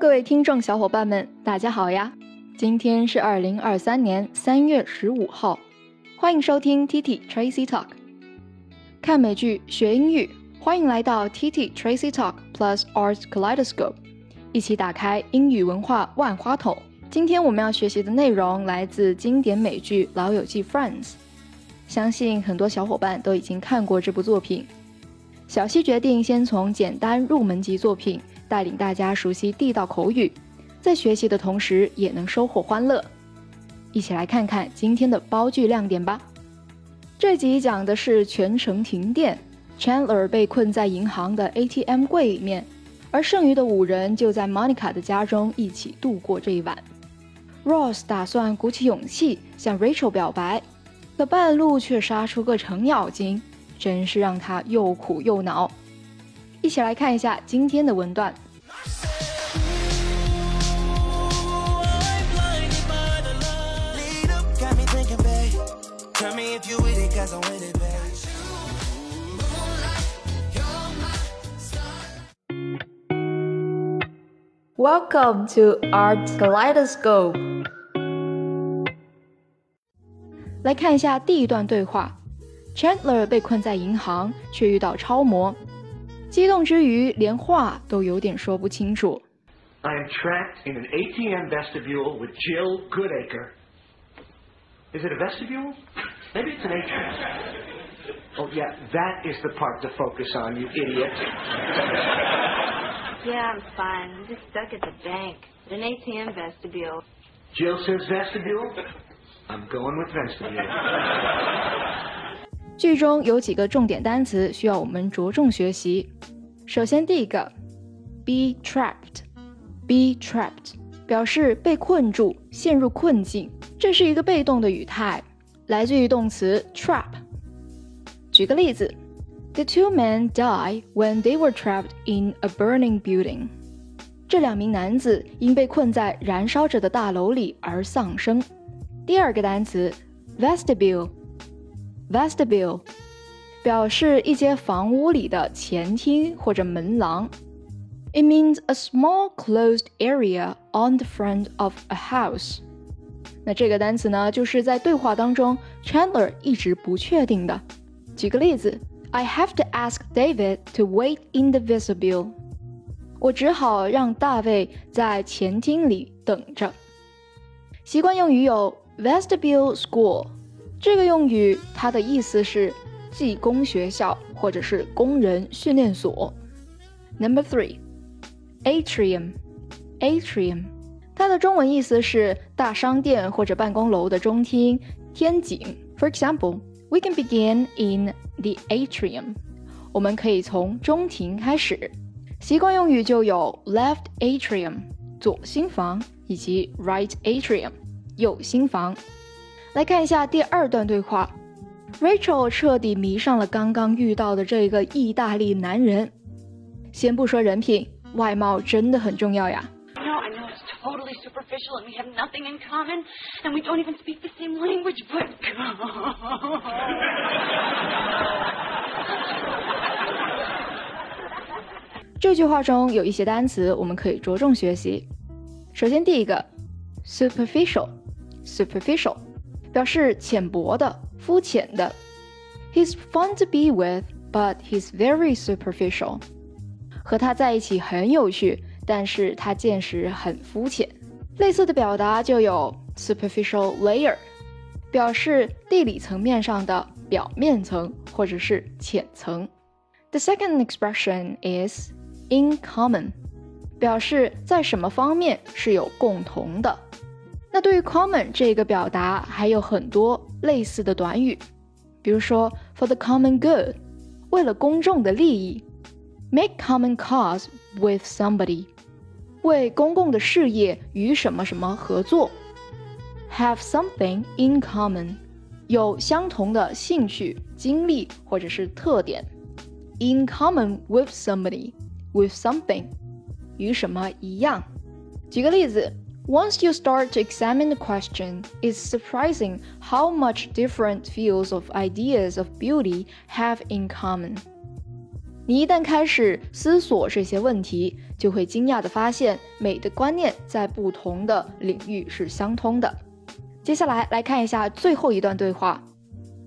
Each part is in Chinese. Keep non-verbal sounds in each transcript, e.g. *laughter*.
各位听众小伙伴们，大家好呀！今天是二零二三年三月十五号，欢迎收听 TT Tracy Talk。看美剧学英语，欢迎来到 TT Tracy Talk Plus Arts Kaleidoscope，一起打开英语文化万花筒。今天我们要学习的内容来自经典美剧《老友记》Friends，相信很多小伙伴都已经看过这部作品。小西决定先从简单入门级作品。带领大家熟悉地道口语，在学习的同时也能收获欢乐。一起来看看今天的包句亮点吧。这集讲的是全城停电，Chandler 被困在银行的 ATM 柜里面，而剩余的五人就在 Monica 的家中一起度过这一晚。Ross 打算鼓起勇气向 Rachel 表白，可半路却杀出个程咬金，真是让他又苦又恼。一起来看一下今天的文段。Welcome to Art Kaleidoscope。来看一下第一段对话：Chandler 被困在银行，却遇到超模。激动之余，连话都有点说不清楚。I am trapped in an ATM vestibule with Jill Goodacre. Is it a vestibule? Maybe it's an atrium. Oh, yeah, that is the part to focus on, you idiot. Yeah, I'm fine. I'm just stuck at the bank. At an ATM vestibule. Jill says vestibule. I'm going with vestibule. 句中有几个重点单词需要我们着重学习。首先，第一个，be trapped，be trapped 表示被困住、陷入困境，这是一个被动的语态， 来自于动词 trap。举个例子，The two men died when they were trapped in a burning building。这两名男子因被困在燃烧着的大楼里而丧生。第二个单词，vestibule。Vestibule 表示一间房屋里的前厅或者门廊。It means a small closed area on the front of a house。 那这个单词呢，就是在对话当中，Chandler 一直不确定的。举个例子，I have to ask David to wait in the vestibule。我只好让大卫在前厅里等着。习惯用语有 vestibule school。这个用语它的意思是技工学校或者是工人训练所。Number three，atrium，atrium，它的中文意思是大商店或者办公楼的中厅、天井。For example，we can begin in the atrium。我们可以从中庭开始。习惯用语就有 left atrium，左心房，以及 right atrium，右心房。来看一下第二段对话，Rachel 彻底迷上了刚刚遇到的这个意大利男人。先不说人品，外貌真的很重要呀。totally superficial and we have nothing in common and we don't even speak the same language, but. 这句话中有一些单词我们可以着重学习。首先，第一个，*laughs* superficial，superficial。表示浅薄的、肤浅的。He's fun to be with, but he's very superficial. 和他在一起很有趣， 但是他见识很肤浅。类似的表达就有 superficial layer，表示地理层面上的表面层或者是浅层。The second expression is in common，表示在什么方面是有共同的。那对于 common 这个表达还有很多类似的短语，比如说 for the common good，为了公众的利益；make common cause with somebody，为公共的事业与什么什么合作；have something in common，有相同的兴趣、经历或者是特点；in common with somebody，with something，与什么一样。举个例子。Once you start to examine the question, it's surprising how much different fields of ideas of beauty have in common. 你一旦开始思索这些问题，就会惊讶地发现美的观念在不同的领域是相通的。接下来来看一下最后一段对话。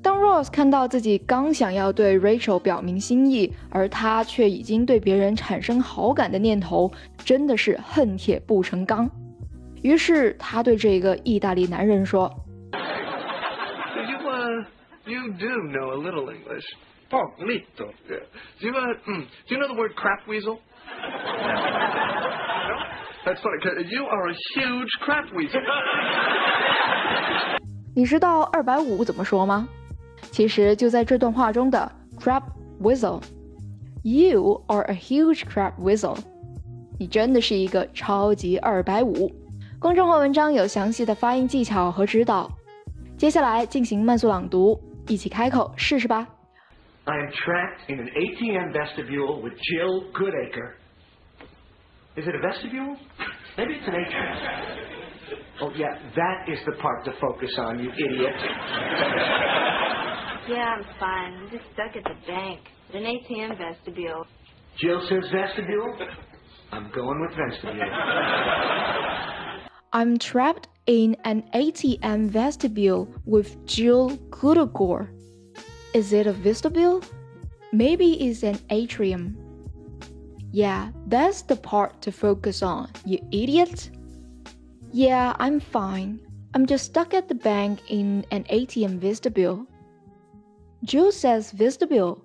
当 Rose 看到自己刚想要对 Rachel 表明心意，而他却已经对别人产生好感的念头，真的是恨铁不成钢。于是他对这个意大利男人说：“You you do know a little English, oh, little. Do you uh, do you know the word crap weasel? That's funny. You are a huge crap weasel. 你知道二百五怎么说吗？其实就在这段话中的 crap weasel。You are a huge crap weasel。你真的是一个超级二百五。公众号文章有详细的发音技巧和指导。接下来进行慢速朗读，一起开口试试吧。I am trapped in an ATM vestibule with Jill Goodacre. Is it a vestibule? Maybe it's an atrium. Oh, yeah, that is the part to focus on, you idiot. *laughs* Yeah, I'm fine. I'm just stuck at the bank. At an ATM vestibule. Jill says vestibule. I'm going with vestibule. I'm trapped in an ATM vestibule with Jill Goodagore. Is it a vestibule? Maybe it's an atrium. Yeah, that's the part to focus on, you idiot. Yeah, I'm fine. I'm just stuck at the bank in an ATM vestibule. Jill says vestibule.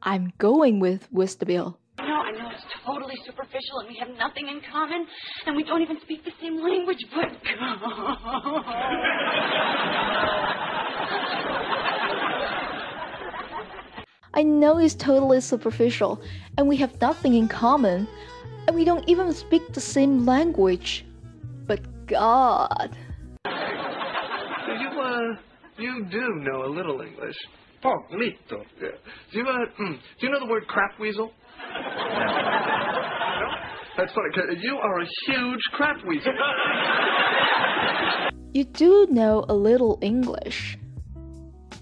I'm going with vestibule. No, I know it's totally superficial and we have nothing in common and we don't even speak the same language, but *laughs* *laughs* I know it's totally superficial and we have nothing in common and we don't even speak the same language. But God. You, uh, you do know a little English. Poquito. Yeah. Do you, uh, mm, do you know the word crap weasel? *laughs* no? That's funny. You are a huge crap weasel. you do know a little English.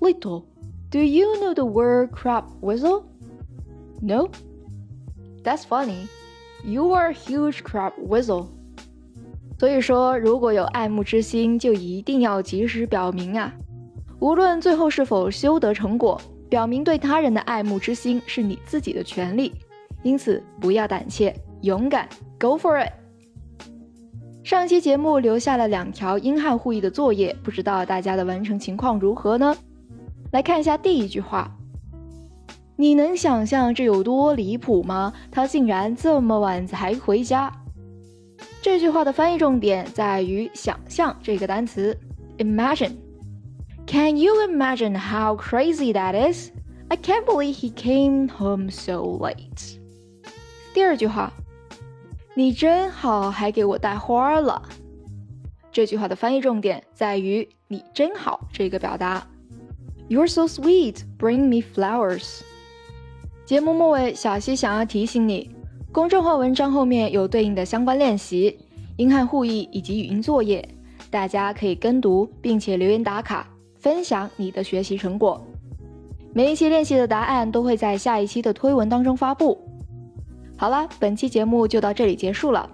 Little. Do you know the word crab whistle? No. That's funny. You are a huge crab whistle. 所以说，如果有爱慕之心，就一定要及时表明啊。无论最后是否修得成果，表明对他人的爱慕之心是你自己的权利，因此不要胆怯，勇敢，Go for it！上期节目留下了两条英汉互译的作业，不知道大家的完成情况如何呢？来看一下第一句话，你能想象这有多离谱吗？他竟然这么晚才回家。这句话的翻译重点在于“想象”这个单词，Imagine。Can you imagine how crazy that is? I can't believe he came home so late. 第二句话，你真好，还给我带花了。这句话的翻译重点在于“你真好”这个表达。You're so sweet, bring me flowers. 节目末尾，小溪想要提醒你，公众号文章后面有对应的相关练习、英汉互译以及语音作业，大家可以跟读并且留言打卡。分享你的学习成果，每一期练习的答案都会在下一期的推文当中发布。好了，本期节目就到这里结束了。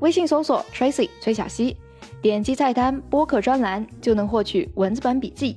微信搜索 Tracy 崔小溪，点击菜单播客专栏就能获取文字版笔记。